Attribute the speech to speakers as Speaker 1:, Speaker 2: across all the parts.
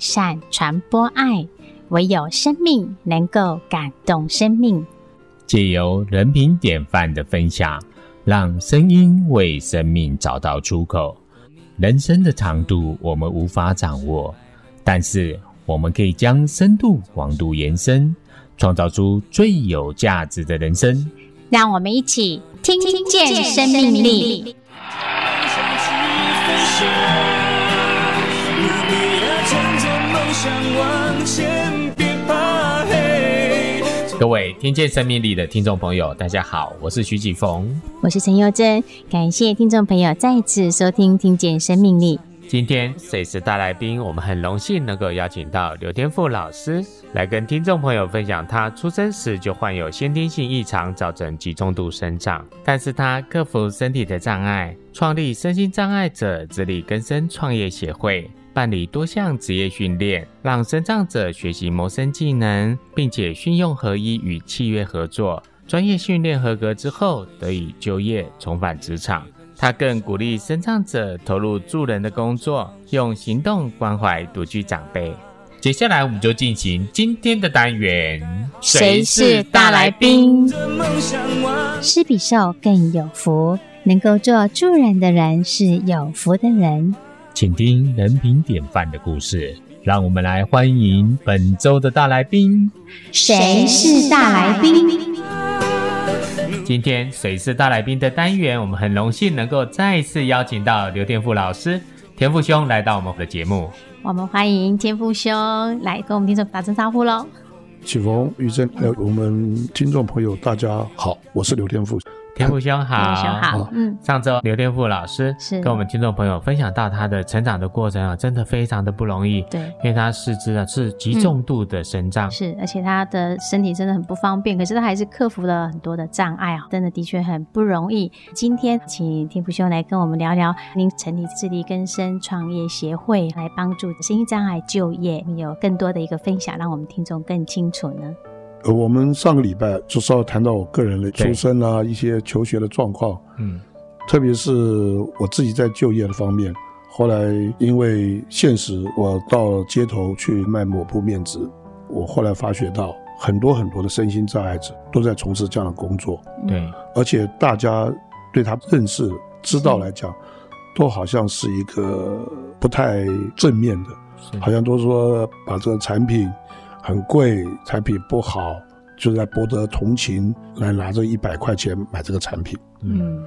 Speaker 1: 善，传播爱。唯有生命能够感动生命。
Speaker 2: 借由人品典范的分享，让声音为生命找到出口。人生的长度我们无法掌握，但是我们可以将深度、广度延伸，创造出最有价值的人生。
Speaker 1: 让我们一起听见生命力。
Speaker 2: 各位听见生命力的听众朋友，大家好，我是徐启逢，
Speaker 1: 我是陈佑珍，感谢听众朋友再次收听《听见生命力》。
Speaker 2: 今天谁是大来宾？我们很荣幸能够邀请到刘天富老师来跟听众朋友分享他出生时就患有先天性异常，造成极重度生长，但是他克服身体的障碍，创立身心障碍者自力更生创业协会。办理多项职业训练，让身障者学习谋生技能，并且训用合一与契约合作。专业训练合格之后，得以就业重返职场。他更鼓励身障者投入助人的工作，用行动关怀独居长辈。接下来，我们就进行今天的单元：
Speaker 1: 谁是大来宾？施比受更有福，能够做助人的人是有福的人。
Speaker 2: 请听人品典范的故事，让我们来欢迎本周的大来宾。
Speaker 1: 谁是大来宾？
Speaker 2: 今天谁是大来宾的单元，我们很荣幸能够再次邀请到刘天富老师、天富兄来到我们的节目。
Speaker 1: 我们欢迎天富兄来跟我们听众打声招呼喽。
Speaker 3: 启峰、于正，还有我们听众朋友，大家好，我是刘天赋。
Speaker 2: 天赋兄好，
Speaker 1: 嗯，
Speaker 2: 上周刘天赋老师是。跟我们听众朋友分享到他的成长的过程啊，真的非常的不容易，对，因为他四肢啊是极重度的身障，嗯，
Speaker 1: 是，而且他的身体真的很不方便，可是他还是克服了很多的障碍啊，真的的确很不容易。今天请天赋兄来跟我们聊聊，您成立自力更生创业协会来帮助身心障碍就业，有更多的一个分享，让我们听众更清楚呢。
Speaker 3: 呃，我们上个礼拜就稍微谈到我个人的出身啊，一些求学的状况，嗯，特别是我自己在就业的方面，后来因为现实，我到了街头去卖抹布面纸，我后来发觉到很多很多的身心障碍者都在从事这样的工作，
Speaker 2: 对，
Speaker 3: 而且大家对他认识、知道来讲，都好像是一个不太正面的，好像都说把这个产品。很贵，产品不好，就在博得同情，来拿着一百块钱买这个产品。嗯，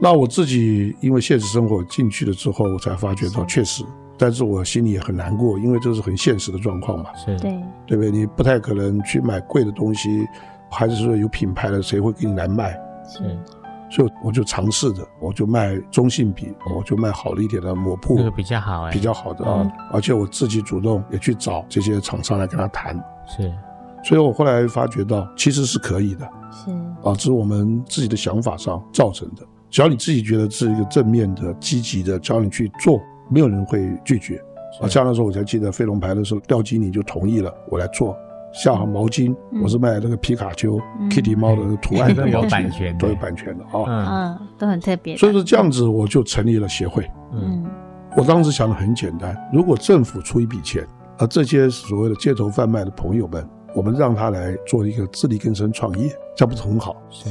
Speaker 3: 那我自己因为现实生活进去了之后，我才发觉到确实，但是我心里也很难过，因为这是很现实的状况嘛。
Speaker 2: 是，对，
Speaker 3: 对不对？你不太可能去买贵的东西，还是说有品牌的，谁会给你来卖？
Speaker 2: 是。
Speaker 3: 所以我就尝试着，我就卖中性笔，我就卖好了一点的抹布，
Speaker 2: 这个比较好哎，
Speaker 3: 比较好的啊，嗯、而且我自己主动也去找这些厂商来跟他谈，
Speaker 2: 是，
Speaker 3: 所以我后来发觉到其实是可以的，
Speaker 1: 是。
Speaker 3: 啊，只是我们自己的想法上造成的，只要你自己觉得是一个正面的、积极的，只要你去做，没有人会拒绝。啊，像那时候我才记得飞龙牌的时候，廖经理就同意了我来做。下好毛巾，嗯、我是卖那个皮卡丘、嗯、Kitty 猫的图案的毛巾，都有版权的啊，
Speaker 1: 嗯，都很特别。
Speaker 3: 所以说这样子，我就成立了协会。嗯，我当时想的很简单，如果政府出一笔钱，而这些所谓的街头贩卖的朋友们，我们让他来做一个自力更生创业，这样不是很好？
Speaker 1: 是。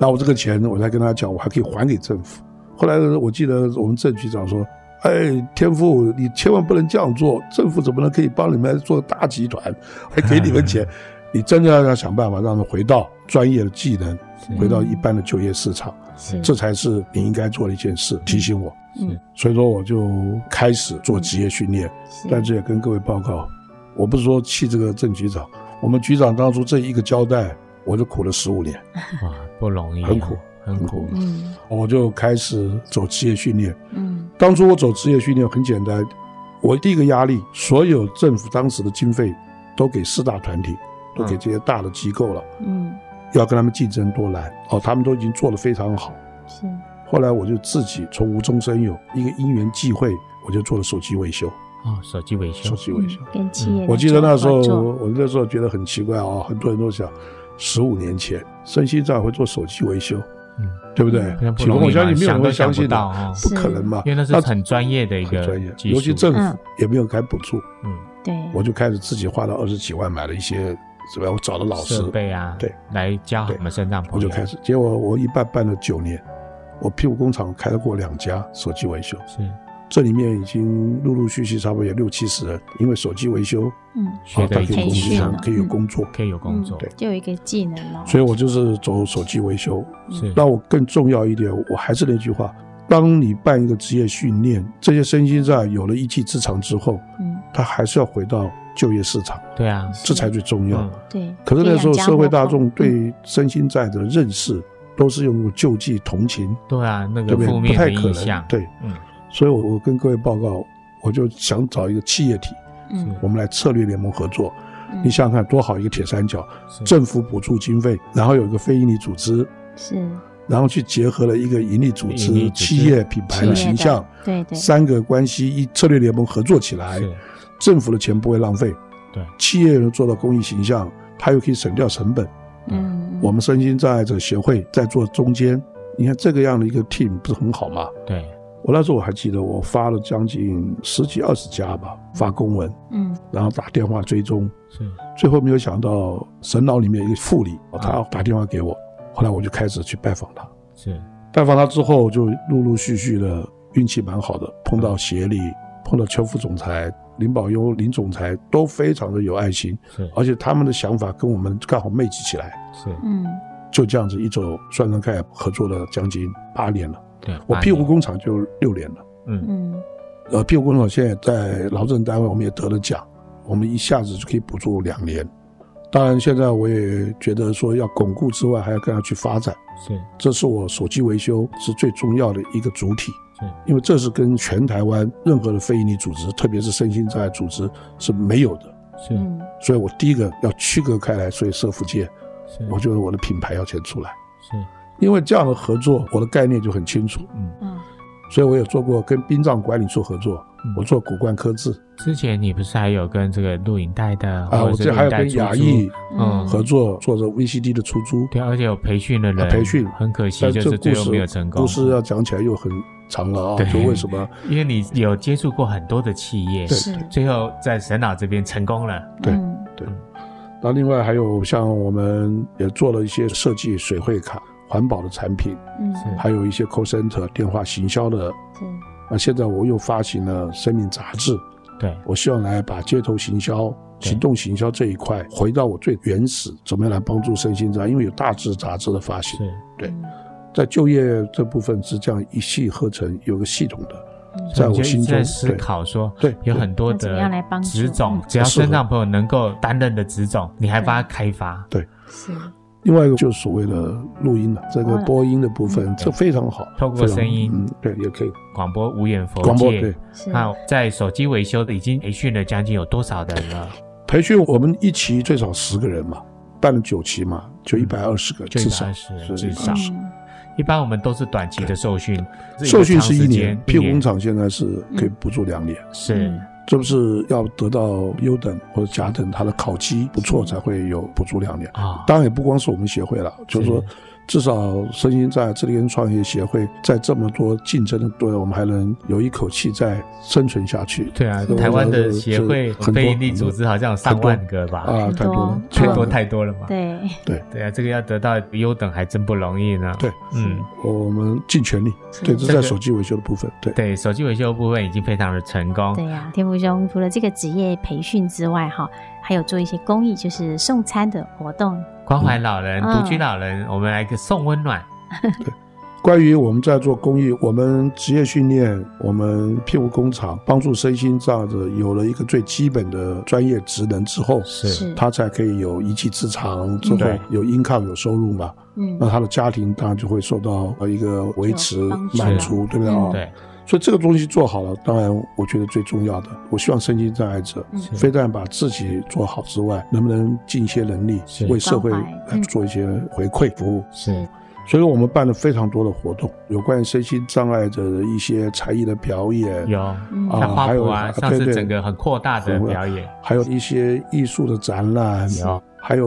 Speaker 3: 那我这个钱，我再跟他讲，我还可以还给政府。后来我记得我们郑局长说。哎，天赋，你千万不能这样做。政府怎么能可以帮你们做大集团，还给你们钱？你 真的要想办法让他们回到专业的技能，回到一般的就业市场，这才是你应该做的一件事。提醒我，所以说我就开始做职业训练。但是也跟各位报告，我不是说气这个郑局长，我们局长当初这一个交代，我就苦了十五年，
Speaker 2: 哇，不容易，
Speaker 3: 很苦。很苦，嗯，我就开始走职业训练，
Speaker 1: 嗯，
Speaker 3: 当初我走职业训练很简单，我第一个压力，所有政府当时的经费都给四大团体，都给这些大的机构了，
Speaker 1: 嗯，
Speaker 3: 要跟他们竞争多难，哦，他们都已经做得非常好，
Speaker 1: 是，
Speaker 3: 后来我就自己从无中生有，一个因缘际会，我就做了手机维修，
Speaker 2: 哦，手机维修，
Speaker 3: 手机维修，
Speaker 1: 跟企业，
Speaker 3: 我记得那时候，我那时候觉得很奇怪啊，很多人都想，十五年前，身心障会做手机维修。
Speaker 2: 嗯，
Speaker 3: 对不对？启逢，我相信没有人会相信的，不可能嘛，
Speaker 2: 因为那是很专业的一个专业，
Speaker 3: 尤其政府也没有给补助，
Speaker 1: 嗯，对，
Speaker 3: 我就开始自己花了二十几万买了一些，是吧？我找了老师。
Speaker 2: 设备啊，
Speaker 3: 对，
Speaker 2: 来教我们身障朋友。
Speaker 3: 我就开始，结果我一办办了九年，我屁股工厂开了过两家手机维修，
Speaker 2: 是。
Speaker 3: 这里面已经陆陆续续差不多有六七十人，因为手机维修，
Speaker 1: 嗯，
Speaker 3: 可以工作，可以有工作，
Speaker 2: 可以有工作，
Speaker 3: 对，
Speaker 1: 就有一个技能了。
Speaker 3: 所以我就是走手机维修。
Speaker 2: 是，
Speaker 3: 那我更重要一点，我还是那句话，当你办一个职业训练，这些身心障碍有了一技之长之后，嗯，他还是要回到就业市场。
Speaker 2: 对啊，
Speaker 3: 这才最重要。
Speaker 1: 对。
Speaker 3: 可是那时候社会大众对身心障碍的认识都是用救济同情。
Speaker 2: 对啊，那个负面的印象。
Speaker 3: 对，嗯。所以，我我跟各位报告，我就想找一个企业体，嗯，我们来策略联盟合作。嗯、你想想看，多好一个铁三角，政府补助经费，然后有一个非营利组织，
Speaker 1: 是，
Speaker 3: 然后去结合了一个盈利组织、组织。企业品牌的形象，
Speaker 1: 对对，
Speaker 3: 三个关系一策略联盟合作起来，政府的钱不会浪费，
Speaker 2: 对，
Speaker 3: 企业能做到公益形象，它又可以省掉成本，嗯，我们身心障碍者协会在做中间，你看这个样的一个 team 不是很好吗？
Speaker 2: 对。
Speaker 3: 我那时候我还记得，我发了将近十几二十家吧，发公文，嗯，然后打电话追踪，是，最后没有想到神脑里面一个副理，他打电话给我，后来我就开始去拜访他，
Speaker 2: 是，
Speaker 3: 拜访他之后就陆陆续续的运气蛮好的，碰到协理，碰到邱副总裁、林宝优林总裁都非常的有爱心，是，而且他们的想法跟我们刚好 match 起来，
Speaker 2: 是，嗯，
Speaker 3: 就这样子一走，算算看合作了将近八年了。
Speaker 2: 对，
Speaker 3: 我庇护工厂就六年了，
Speaker 2: 嗯嗯，
Speaker 3: 呃，庇护工厂现在在劳政单位，我们也得了奖，我们一下子就可以补助两年。当然，现在我也觉得说要巩固之外，还要跟他去发展。
Speaker 2: 是，
Speaker 3: 这是我手机维修是最重要的一个主体，
Speaker 2: 是，
Speaker 3: 因为这是跟全台湾任何的非营利组织，特别是身心障碍组织是没有的。
Speaker 2: 是，
Speaker 3: 所以我第一个要区隔开来，所以社福界，
Speaker 2: 是，
Speaker 3: 我觉得我的品牌要先出来。
Speaker 2: 是。
Speaker 3: 因为这样的合作，我的概念就很清楚。
Speaker 2: 嗯
Speaker 1: 嗯，
Speaker 3: 所以我也做过跟殡葬管理处合作，嗯、我做骨棺刻字。
Speaker 2: 之前你不是还有跟这个录影带的
Speaker 3: 啊？我这还有跟亚艺
Speaker 2: 嗯
Speaker 3: 合作，做着 VCD 的出租。
Speaker 2: 对，而且有培训的人。
Speaker 3: 培训
Speaker 2: 很可惜，就是最后没有成功。
Speaker 3: 故事要讲起来又很长了啊！就为什么？
Speaker 2: 因为你有接触过很多的企业，
Speaker 1: 是
Speaker 2: 最后在神脑这边成功了。
Speaker 3: 对对。那另外还有像我们也做了一些设计水会卡。环保的产品，
Speaker 1: 嗯，
Speaker 3: 还有一些 call center 电话行销的，
Speaker 1: 嗯。
Speaker 3: 那现在我又发行了生命杂志，
Speaker 2: 对，
Speaker 3: 我希望来把街头行销、行动行销这一块回到我最原始，怎么样来帮助身心障碍？因为有大志杂志的发行，对，在就业这部分是这样一气呵成，有个系统的，在我心中
Speaker 2: 思考说，
Speaker 3: 对，
Speaker 2: 有很多的职种，只要身障朋友能够担任的职种，你还帮他开发，
Speaker 3: 对，
Speaker 1: 是。
Speaker 3: 另外一个就是所谓的录音了，这个播音的部分，这非常好，
Speaker 2: 透过声音，
Speaker 3: 嗯，对，也可以。
Speaker 2: 广播无远弗届。
Speaker 3: 广播对，
Speaker 2: 那在手机维修的已经培训了将近有多少的人了？
Speaker 3: 培训我们一期最少十个人嘛，办了九期嘛，就一百二十个，至少。
Speaker 2: 是至少。一般我们都是短期的受训，
Speaker 3: 受训是一年，屁股工厂现在是可以补助两年，
Speaker 2: 是。
Speaker 3: 这不是要得到优等或者甲等，他的考绩不错才会有补助两年啊。当然也不光是我们协会了，就是说。至少身心障碍智力跟创业协会在这么多竞争的队，我们还能有一口气在生存下去。
Speaker 2: 对啊，台湾的协会非营利组织好像有上万个吧？
Speaker 3: 啊，太多了，
Speaker 2: 太多太多了嘛。
Speaker 1: 对
Speaker 3: 对
Speaker 2: 对啊，这个要得到优等还真不容易呢。
Speaker 3: 对，
Speaker 2: 嗯，
Speaker 3: 我们尽全力。对，这是在手机维修的部分。对
Speaker 2: 对，手机维修部分已经非常的成功。
Speaker 1: 对呀，天福兄除了这个职业培训之外，哈。还有做一些公益，就是送餐的活动，
Speaker 2: 关怀老人、独、嗯、居老人，嗯、我们来个送温暖。
Speaker 3: 对，关于我们在做公益，我们职业训练，我们庇护工厂帮助身心障碍者有了一个最基本的专业职能之后，
Speaker 2: 是。
Speaker 3: 他才可以有一技之长，之后有 income 有收入嘛。嗯，那他的家庭当然就会受到一个维持满足，对不
Speaker 2: 对？对。
Speaker 3: 所以这个东西做好了，当然我觉得最重要的，我希望身心障碍者非但把自己做好之外，能不能尽一些能力为社会来做一些回馈服务？
Speaker 2: 是，
Speaker 3: 所以我们办了非常多的活动，有关于身心障碍者的一些才艺的表演，
Speaker 2: 有。啊，还有啊，上次整个很扩大的表演，
Speaker 3: 还有一些艺术的展览，有，还有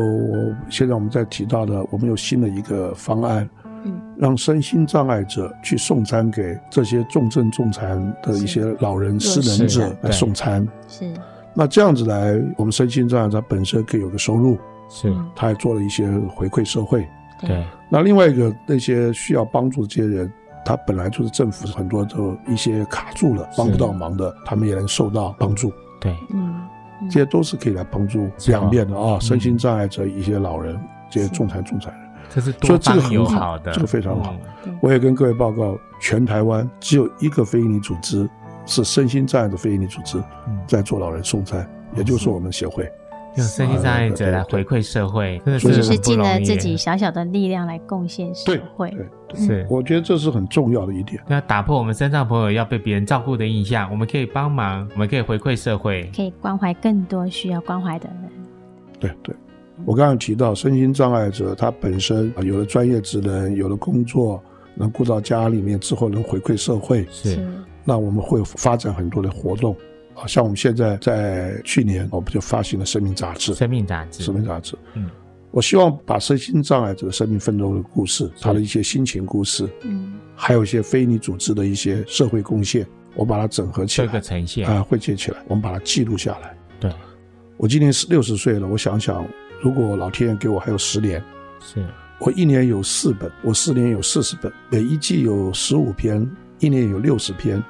Speaker 3: 现在我们在提到的，我们有新的一个方案。
Speaker 1: 嗯，
Speaker 3: 让身心障碍者去送餐给这些重症重残的一些老人失能者来送餐。
Speaker 1: 是，
Speaker 3: 那这样子来，我们身心障碍者本身可以有个收入，
Speaker 2: 是，
Speaker 3: 他还做了一些回馈社会。
Speaker 2: 对。
Speaker 3: 那另外一个，那些需要帮助的这些人，他本来就是政府很多都一些卡住了，帮不到忙的，他们也能受到帮助。
Speaker 2: 对，
Speaker 1: 嗯，
Speaker 3: 这些都是可以来帮助两面的啊，身心障碍者、一些老人、这些重残重残人。
Speaker 2: 这是多方友好的，
Speaker 3: 这个非常好。我也跟各位报告，全台湾只有一个非营利组织是身心障碍的非营利组织，在做老人送餐，也就是我们协会，
Speaker 2: 用身心障碍者来回馈社会，真的
Speaker 1: 是尽了自己小小的力量来贡献社会。
Speaker 3: 对，是，我觉得这是很重要的一点。
Speaker 2: 要打破我们身障朋友要被别人照顾的印象，我们可以帮忙，我们可以回馈社会，
Speaker 1: 可以关怀更多需要关怀的人。
Speaker 3: 对对。我刚刚提到，身心障碍者他本身啊，有了专业职能，有了工作，能顾到家里面之后，能回馈社会。
Speaker 2: 是。
Speaker 3: 那我们会发展很多的活动，啊，像我们现在在去年，我们就发行了生命杂志。
Speaker 2: 生命杂志。
Speaker 3: 生命杂志。嗯。我希望把身心障碍者的生命奋斗的故事，他的一些心情故事，嗯，还有一些非你组织的一些社会贡献，我把它整合起来，
Speaker 2: 这个呈现
Speaker 3: 啊，汇集起来，我们把它记录下来。
Speaker 2: 对。
Speaker 3: 我今年是六十岁了，我想想。如果老天爷给我还有十年，
Speaker 2: 是。
Speaker 3: 我一年有四本，我四年有四十本，每一季有十五篇，一年有六十篇，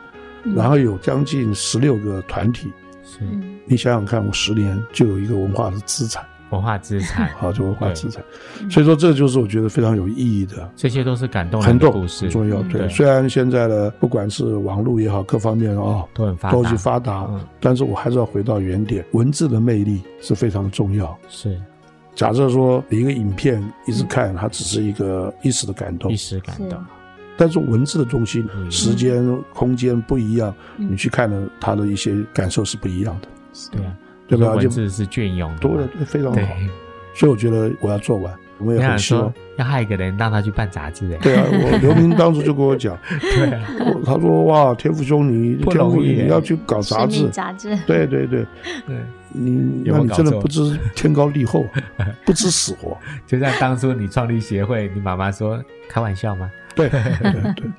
Speaker 3: 嗯、然后有将近十六个团体，
Speaker 2: 是。
Speaker 3: 你想想看，我十年就有一个文化的资产，
Speaker 2: 文化资产，
Speaker 3: 好，就文化资产，所以说这就是我觉得非常有意义的，
Speaker 2: 这些都是感动人的故事，
Speaker 3: 很重要。对，虽然现在的不管是网络也好，各方面啊、哦、
Speaker 2: 都很发
Speaker 3: 都去发达，嗯、但是我还是要回到原点，文字的魅力是非常重要，
Speaker 2: 是。
Speaker 3: 假设说你一个影片一直看，它只是一个一时的感动，
Speaker 2: 一时感动。
Speaker 3: 但是文字的东西，时间、空间不一样，你去看了它的一些感受是不一样的。
Speaker 2: 对啊，对吧？文字是隽永的，
Speaker 3: 对，非常好。所以我觉得我要做完，我们也很希望
Speaker 2: 要害一个人让他去办杂志。
Speaker 3: 对啊，我 刘明当初就跟我讲，
Speaker 2: 对，
Speaker 3: 他说哇，天父兄你天父你要去搞杂志，
Speaker 1: 杂志，
Speaker 3: 对对对对。你那你真的不知天高地厚，不知死活。
Speaker 2: 就像当初你创立协会，你妈妈说开玩笑吗？
Speaker 3: 对对对。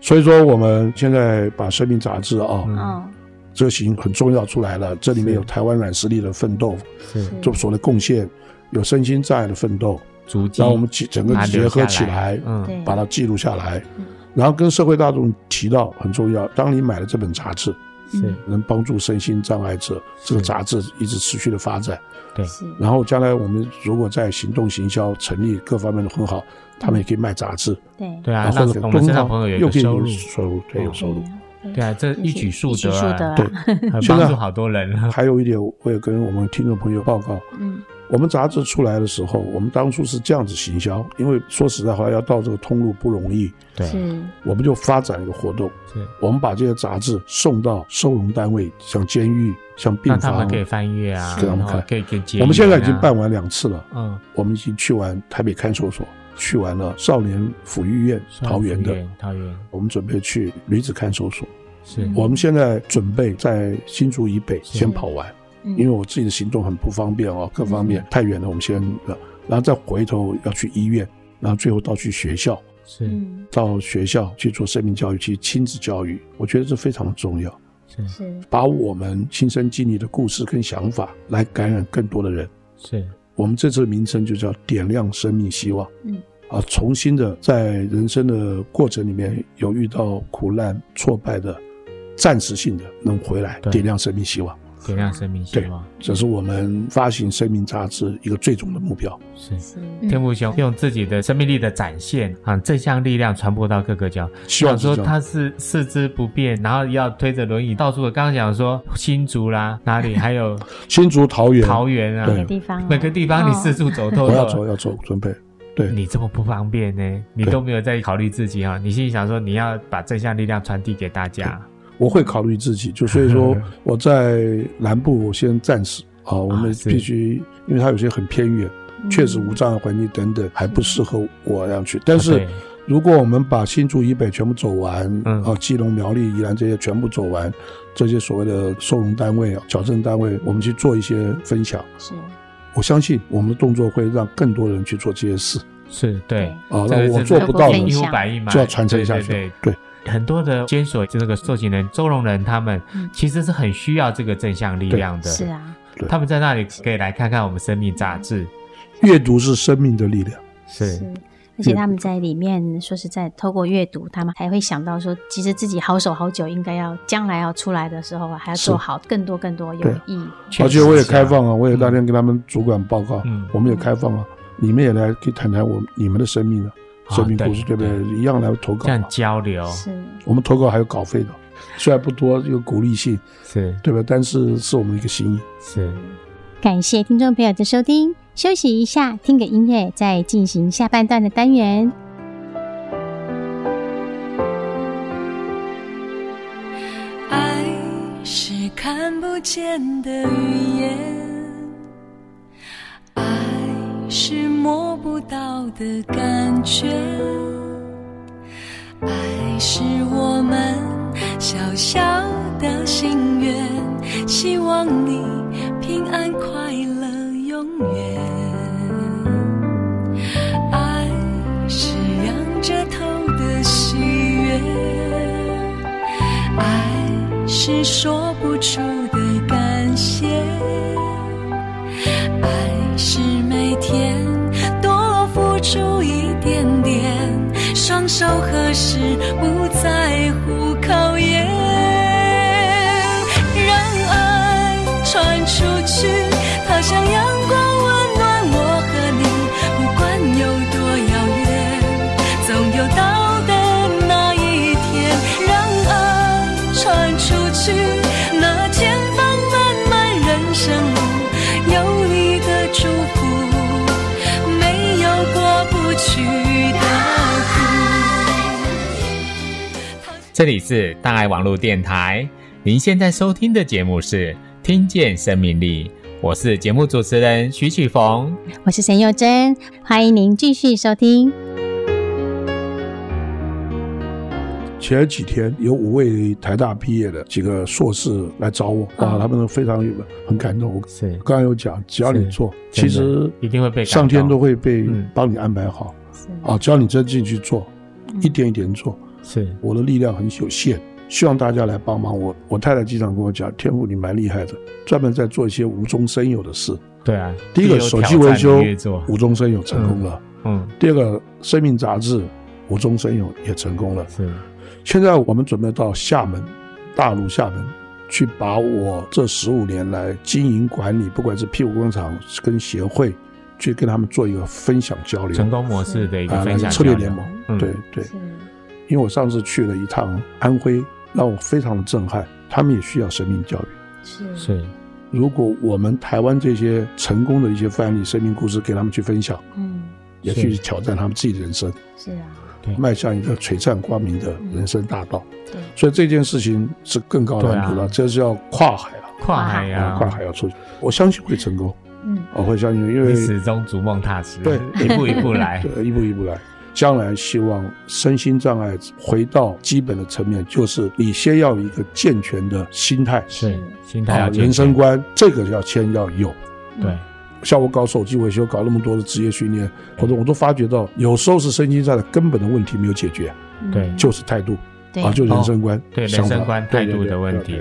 Speaker 3: 所以说我们现在把生命杂志啊，嗯，这型很重要出来了。这里面有台湾软实力的奋斗，是做所谓的贡献，有身心障碍的奋斗，然后我们整个结合起来，嗯，把它记录下来，然后跟社会大众提到很重要。当你买了这本杂志。是能帮助身心障碍者，这个杂志一直持续的发展。
Speaker 2: 对，
Speaker 3: 然后将来我们如果在行动行销成立各方面的很好，他们也可以卖杂志。
Speaker 2: 对对啊，那我们身障朋友有收入，
Speaker 3: 收入对有收入。
Speaker 2: 对啊，这一举数得啊，
Speaker 3: 对，
Speaker 2: 帮助好多人。
Speaker 3: 还有一点，我也跟我们听众朋友报告。嗯。我们杂志出来的时候，我们当初是这样子行销，因为说实在话，要到这个通路不容易。
Speaker 2: 对，
Speaker 3: 我们就发展一个活动，是我们把这些杂志送到收容单位，像监狱、像病房，
Speaker 2: 让他们可以翻阅啊，
Speaker 3: 给他们看，
Speaker 2: 可以可以。
Speaker 3: 我们现在已经办完两次了，
Speaker 2: 嗯，
Speaker 3: 我们已经去完台北看守所，去完了少年抚育院桃园的，
Speaker 2: 桃园，
Speaker 3: 我们准备去女子看守所，
Speaker 2: 是。
Speaker 3: 我们现在准备在新竹以北先跑完。因为我自己的行动很不方便哦，各方面太远了，我们先，然后再回头要去医院，然后最后到去学校，
Speaker 2: 是。
Speaker 3: 到学校去做生命教育，去亲子教育，我觉得这非常的重要，
Speaker 2: 是。是，
Speaker 3: 把我们亲身经历的故事跟想法来感染更多的人，
Speaker 2: 是。
Speaker 3: 我们这次的名称就叫点亮生命希望，嗯，啊，重新的在人生的过程里面有遇到苦难挫败的，暂时性的能回来，点亮生命希望。
Speaker 2: 点亮生命希望，
Speaker 3: 这是我们发行生命杂志一个最终的目标。
Speaker 2: 是是，天父兄用自己的生命力的展现，啊，正向力量传播到各个角。希望说他是四肢不便，然后要推着轮椅到处。刚刚讲说新竹啦，哪里还有
Speaker 3: 新竹、桃园、
Speaker 2: 桃园啊，每个地方，每个地方你四处走透透。
Speaker 3: 我要走，要走，准备。对，
Speaker 2: 你这么不方便呢，你都没有在考虑自己啊？你心里想说你要把正向力量传递给大家。
Speaker 3: 我会考虑自己，就所以说 我在南部，我先暂时啊，我们必须，因为它有些很偏远，确实无障碍环境等等还不适合我这样去。但是，如果我们把新竹以北全部走完，啊，基隆、苗栗、宜兰这些全部走完，这些所谓的收容单位啊、矫正单位，我们去做一些分享，是，我相信我们的动作会让更多人去做这些事。
Speaker 2: 是对。
Speaker 3: 啊，那我做不到的，就要传承下去。对。
Speaker 2: 很多的监所这个受刑人、收容人，他们其实是很需要这个正向力量的。
Speaker 1: 是啊，
Speaker 2: 他们在那里可以来看看我们生命杂志。
Speaker 3: 阅读是生命的力量。
Speaker 2: 是。是。
Speaker 1: 而且他们在里面说实在，透过阅读，他们还会想到说，其实自己好手好脚，应该要将来要出来的时候还要做好更多更多有意义。
Speaker 3: 而且我也开放啊，我也那天跟他们主管报告，嗯，我们也开放啊，你们也来可以谈谈我你们的生命啊，生命故事，对不对？一样来投稿，
Speaker 2: 这样交流。
Speaker 1: 是，
Speaker 3: 我们投稿还有稿费的，虽然不多，有鼓励性，
Speaker 2: 是
Speaker 3: 对吧？但是是我们一个心意。
Speaker 2: 是，
Speaker 1: 感谢听众朋友的收听。休息一下，听个音乐，再进行下半段的单元。
Speaker 4: 爱是看不见的语言，摸不到的感觉，爱是我们小小的心愿，希望你平安快乐。永远，爱是仰着头的喜悦，爱是说不出的感谢，出一点点，双手合十不在乎考验，让爱传出去，它想要
Speaker 2: 这里是大爱网络电台，您现在收听的节目是《听见生命力》，我是节目主持人徐启逢，
Speaker 1: 我是沈幼珍，欢迎您继续收听。
Speaker 3: 前几天有五位台大毕业的几个硕士来找我，啊，他们都非常很感动。
Speaker 2: 是，
Speaker 3: 刚刚有讲，只要你做，其实
Speaker 2: 一定会被
Speaker 3: 上天都会被帮你安排好。啊，只要你真进去做，一点一点做。
Speaker 2: 是，我
Speaker 3: 的力量很有限，希望大家来帮忙我。我太太经常跟我讲，天赋你蛮厉害的，专门在做一些无中生有的事。
Speaker 2: 对啊，
Speaker 3: 第一个手机维修无中生有成功了，嗯，第二个生命杂志无中生有也成功了。
Speaker 2: 是，
Speaker 3: 现在我们准备到厦门，大陆厦门去，把我这十五年来经营管理，不管是屁股工厂跟协会，去跟他们做一个分享交流，
Speaker 2: 成功模式的一个分享
Speaker 3: 策略联盟。对对。因为我上次去了一趟安徽，让我非常的震撼。他们也需要生命教育。
Speaker 1: 是
Speaker 2: 是，
Speaker 3: 如果我们台湾这些成功的一些范例、生命故事给他们去分享，嗯，也去挑战他们自己的人生。
Speaker 1: 是啊，
Speaker 3: 对，迈向一个璀璨光明的人生大道。对，所以这件事情是更高难度了，这是要跨海了，
Speaker 2: 跨海呀，
Speaker 3: 跨海要出去。我相信会成功。嗯，我会相信，因为
Speaker 2: 始终逐梦踏实
Speaker 3: 对，
Speaker 2: 一步一步来，
Speaker 3: 对，一步一步来。将来希望身心障碍回到基本的层面，就是你先要有一个健全的心态，
Speaker 2: 是心态啊，
Speaker 3: 人生观，这个要先要有。
Speaker 2: 对，
Speaker 3: 像我搞手机维修，搞那么多的职业训练，或者我都发觉到，有时候是身心障碍根本的问题没有解决，
Speaker 2: 对，
Speaker 3: 就是态度，啊，就人生观，
Speaker 2: 对人生观态度的问题，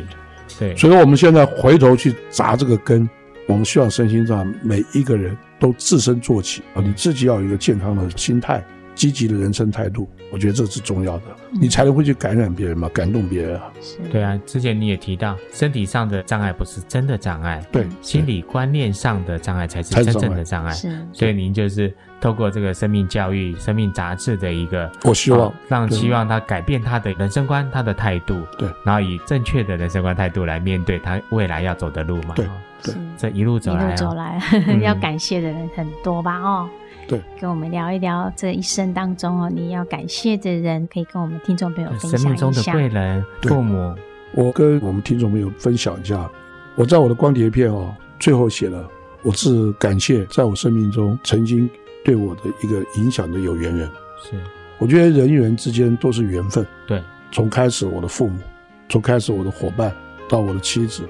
Speaker 2: 对。
Speaker 3: 所以我们现在回头去砸这个根，我们希望身心障碍每一个人都自身做起啊，你自己要有一个健康的心态。积极的人生态度，我觉得这是重要的，你才能会去感染别人嘛，感动别人啊。
Speaker 2: 对啊，之前你也提到，身体上的障碍不是真的障碍，
Speaker 3: 对，
Speaker 2: 心理观念上的障碍才是真正的障碍。是，所以您就是透过这个生命教育、生命杂志的一个，
Speaker 3: 我希望
Speaker 2: 让希望他改变他的人生观、他的态度，
Speaker 3: 对，
Speaker 2: 然后以正确的人生观态度来面对他未来要走的路嘛。
Speaker 3: 对，对，
Speaker 2: 这一路走来，
Speaker 1: 一路走来，要感谢的人很多吧？哦。
Speaker 3: 对，
Speaker 1: 跟我们聊一聊这一生当中哦，你要感谢的人，可以跟我们听众朋友分享一下。
Speaker 2: 生命中的贵人，父母。
Speaker 3: 我跟我们听众朋友分享一下，我在我的光碟片哦，最后写了，我是感谢在我生命中曾经对我的一个影响的有缘人。
Speaker 2: 是，
Speaker 3: 我觉得人与人之间都是缘分。
Speaker 2: 对，
Speaker 3: 从开始我的父母，从开始我的伙伴，到我的妻子，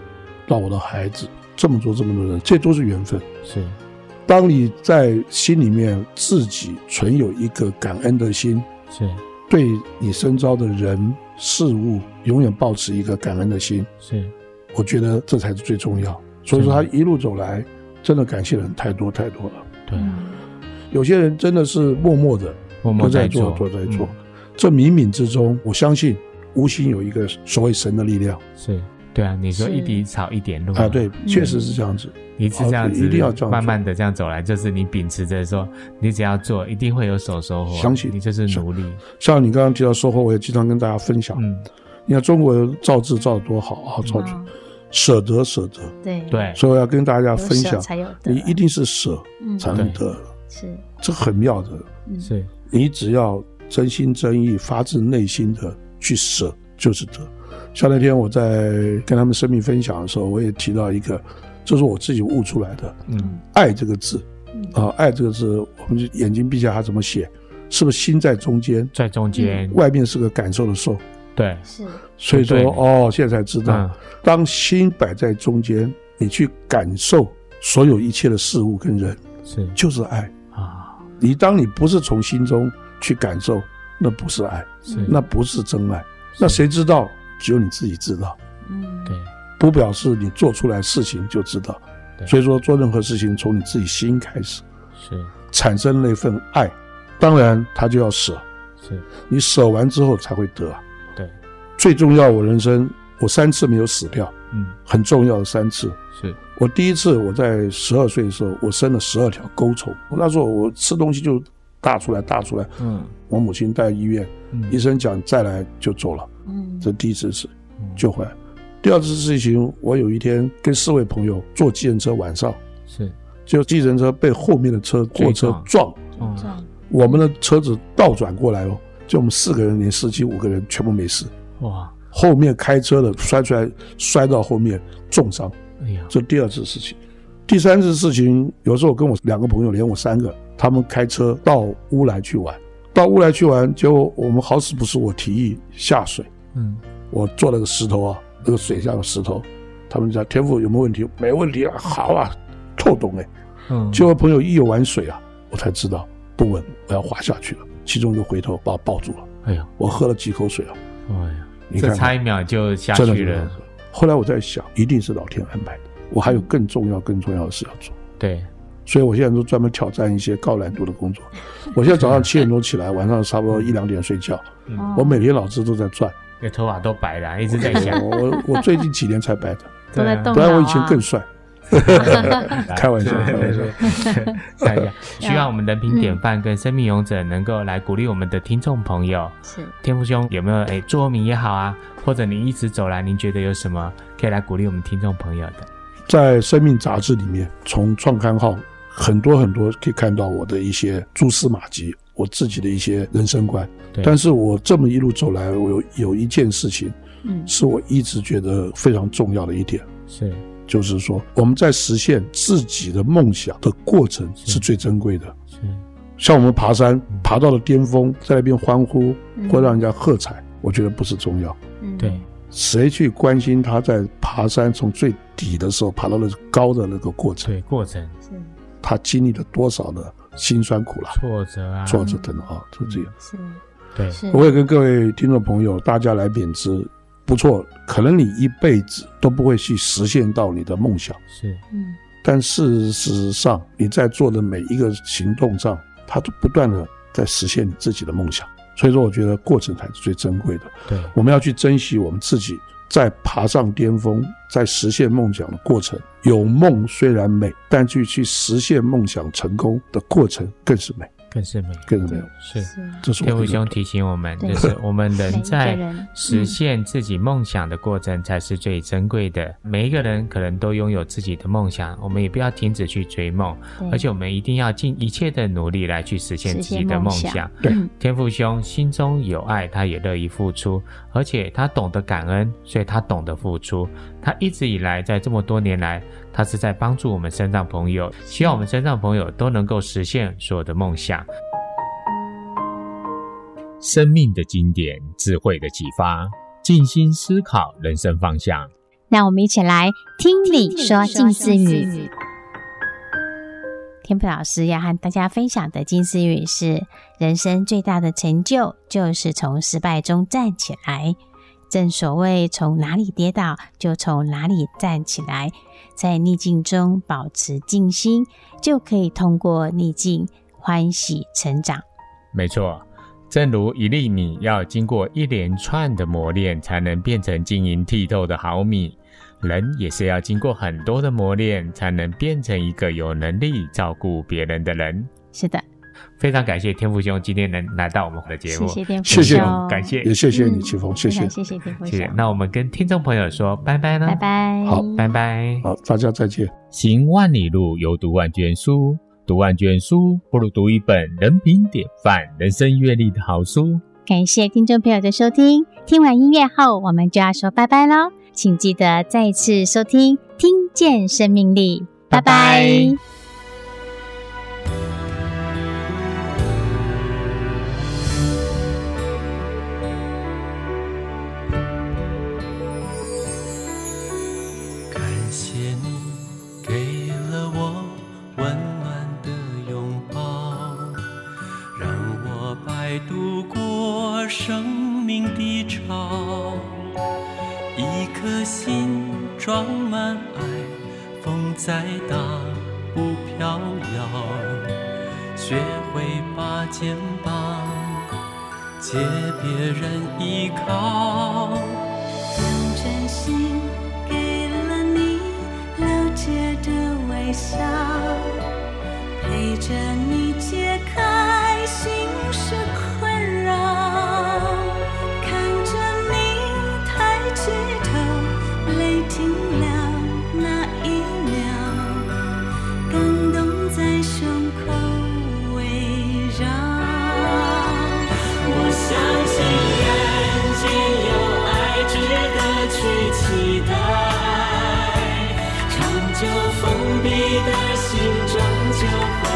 Speaker 3: 到我的孩子，这么多这么多人，这都是缘分。
Speaker 2: 是。
Speaker 3: 当你在心里面自己存有一个感恩的心，
Speaker 2: 是，
Speaker 3: 对你身遭的人事物永远保持一个感恩的心，
Speaker 2: 是，
Speaker 3: 我觉得这才是最重要。所以说他一路走来，真的感谢的人太多太多了。
Speaker 2: 对，
Speaker 3: 有些人真的是默默的，
Speaker 2: 默默在做，
Speaker 3: 都在做。这冥冥之中，我相信无形有一个所谓神的力量。
Speaker 2: 是，对啊，你说一滴草一点露
Speaker 3: 啊，对，确实是这样子。
Speaker 2: 你是这样子，一定要慢慢的这样走来，就是你秉持着说，你只要做，一定会有所收获。
Speaker 3: 相信。
Speaker 2: 你就是努力。
Speaker 3: 像你刚刚提到收获，我也经常跟大家分享。嗯，你看中国造字造的多好啊，造字舍得舍得，
Speaker 1: 对。
Speaker 2: 对，
Speaker 3: 所以我要跟大家分享，你一定是舍才能得，
Speaker 1: 是。
Speaker 3: 这很妙的。
Speaker 2: 是，
Speaker 3: 你只要真心真意、发自内心的去舍，就是得。像那天我在跟他们生命分享的时候，我也提到一个。这是我自己悟出来的。嗯，爱这个字，啊，爱这个字，我们就眼睛闭下，它怎么写？是不是心在中间？
Speaker 2: 在中间，
Speaker 3: 外面是个感受的受。
Speaker 2: 对，
Speaker 1: 是。
Speaker 3: 所以说，哦，现在才知道，当心摆在中间，你去感受所有一切的事物跟人，
Speaker 2: 是，
Speaker 3: 就是爱啊。你当你不是从心中去感受，那不是爱，
Speaker 2: 是，
Speaker 3: 那不是真爱。那谁知道？只有你自己知道。
Speaker 2: 嗯，对。
Speaker 3: 不表示你做出来事情就知道，所以说做任何事情从你自己心开始，
Speaker 2: 是。
Speaker 3: 产生那份爱，当然他就要舍，
Speaker 2: 是。
Speaker 3: 你舍完之后才会得，
Speaker 2: 对，
Speaker 3: 最重要我人生我三次没有死掉，
Speaker 2: 嗯，
Speaker 3: 很重要的三次，
Speaker 2: 是。
Speaker 3: 我第一次我在十二岁的时候我生了十二条钩虫，那时候我吃东西就大出来大出来，
Speaker 2: 嗯，
Speaker 3: 我母亲带医院，医生讲再来就走了，
Speaker 1: 嗯，
Speaker 3: 这第一次是救回来。第二次事情，我有一天跟四位朋友坐计程车，晚上
Speaker 2: 是，
Speaker 3: 就计程车被后面的车货车撞，
Speaker 1: 撞，
Speaker 3: 我们的车子倒转过来哦，就我们四个人，连司机五个人全部没事，
Speaker 2: 哇，
Speaker 3: 后面开车的摔出来，摔到后面重伤，
Speaker 2: 哎呀，
Speaker 3: 这第二次事情，第三次事情，有时候跟我两个朋友，连我三个，他们开车到乌来去玩，到乌来去玩，结果我们好死不死，我提议下水，
Speaker 2: 嗯，
Speaker 3: 我做了个石头啊。那个水下的石头，他们讲天赋有没有问题？没问题啊，好啊，透懂哎。
Speaker 2: 嗯，
Speaker 3: 结果朋友一有玩水啊，我才知道不稳，我要滑下去了。其中一个回头把我抱住了。
Speaker 2: 哎呀，
Speaker 3: 我喝了几口水啊。
Speaker 2: 哎呀，你看，这差一秒就下去了。
Speaker 3: 后来我在想，一定是老天安排的。我还有更重要、更重要的事要做。
Speaker 2: 对，
Speaker 3: 所以我现在都专门挑战一些高难度的工作。我现在早上七点钟起来，晚上差不多一两点睡觉。我每天脑子都在转。
Speaker 2: 那头发都白了，一直在想。
Speaker 3: 我我最近几年才白的，
Speaker 1: 都在动。
Speaker 3: 不然我以前更帅。开玩笑，开玩笑。
Speaker 2: 看一下，希望我们人品典范跟生命勇者能够来鼓励我们的听众朋友。
Speaker 1: 是
Speaker 2: 天父兄有没有哎座右铭也好啊，或者你一直走来，您觉得有什么可以来鼓励我们听众朋友的？
Speaker 3: 在生命杂志里面，从创刊号很多很多可以看到我的一些蛛丝马迹。我自己的一些人生观，但是我这么一路走来，我有有一件事情，嗯，是我一直觉得非常重要的一点，
Speaker 2: 是，
Speaker 3: 就是说我们在实现自己的梦想的过程是。最珍贵的，
Speaker 2: 是，
Speaker 3: 像我们爬山爬到了巅峰，在那边欢呼或让人家喝彩，我觉得不是重要，
Speaker 1: 嗯，
Speaker 2: 对，
Speaker 3: 谁去关心他在爬山从最底的时候爬到了高的那个过程，
Speaker 2: 对，过程。
Speaker 1: 是，
Speaker 3: 他经历了多少的。辛酸苦辣、
Speaker 2: 挫折啊，
Speaker 3: 挫折等等啊，就这样。
Speaker 1: 是，
Speaker 2: 对。
Speaker 3: 我也跟各位听众朋友，大家来贬值，不错。可能你一辈子都不会去实现到你的梦想，
Speaker 2: 是，
Speaker 1: 嗯。
Speaker 3: 但事实上，你在做的每一个行动上，它都不断的在实现你自己的梦想。所以说，我觉得过程才是最珍贵的。
Speaker 2: 对，
Speaker 3: 我们要去珍惜我们自己。在爬上巅峰，在实现梦想的过程，有梦虽然美，但去去实现梦想成功的过程更是美。
Speaker 2: 更是美，
Speaker 3: 更是美，
Speaker 2: 是，
Speaker 3: 这是
Speaker 2: 天父兄提醒我们，就是我们人在实现自己梦想的过程才是最珍贵的。每一个人可能都拥有自己的梦想，我们也不要停止去追梦，而且我们一定要尽一切的努力来去实现自己的梦想。
Speaker 3: 对，
Speaker 2: 天父兄心中有爱，他也乐意付出，而且他懂得感恩，所以他懂得付出。他一直以来在这么多年来，他是在帮助我们身障朋友，希望我们身障朋友都能够实现所有的梦想。生命的经典，智慧的启发，静心思考人生方向。
Speaker 1: 那我们一起来听你说静思语。天普老师要和大家分享的静思语是：人生最大的成就，就是从失败中站起来。正所谓从哪里跌倒就从哪里站起来，在逆境中保持静心，就可以通过逆境欢喜成长。
Speaker 2: 没错，正如一粒米要经过一连串的磨练，才能变成晶莹剔透的好米。人也是要经过很多的磨练，才能变成一个有能力照顾别人的人。
Speaker 1: 是的，
Speaker 2: 非常感谢天父兄今天能来到我们的节目，
Speaker 1: 谢谢天父兄，
Speaker 2: 感谢
Speaker 3: 也谢谢你，奇峰，谢谢，
Speaker 1: 谢谢天父兄。
Speaker 2: 谢谢。那我们跟听众朋友说拜拜了，
Speaker 1: 拜拜，
Speaker 3: 好，
Speaker 2: 拜拜，
Speaker 3: 好，大家再见。
Speaker 2: 行万里路，犹读万卷书，读万卷书不如读一本人品典范、人生阅历的好书。
Speaker 1: 感谢听众朋友的收听，听完音乐后，我们就要说拜拜喽。请记得再次收听《听见生命力》，拜拜。
Speaker 4: 感的潮。一颗心装满爱，风再大不飘摇。学会把肩膀借别人依靠，
Speaker 5: 用真心给了你了解的微笑，陪着你就封闭的心拯救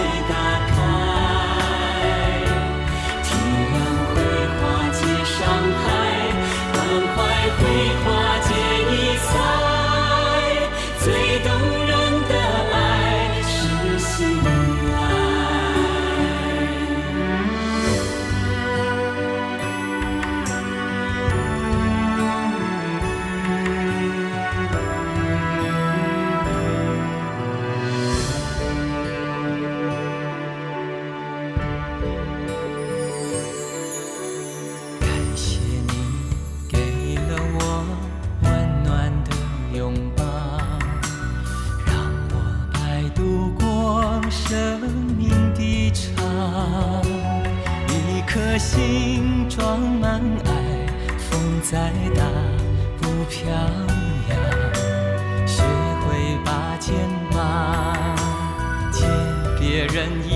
Speaker 5: 飘
Speaker 4: 摇，学会把
Speaker 5: 肩膀借别人。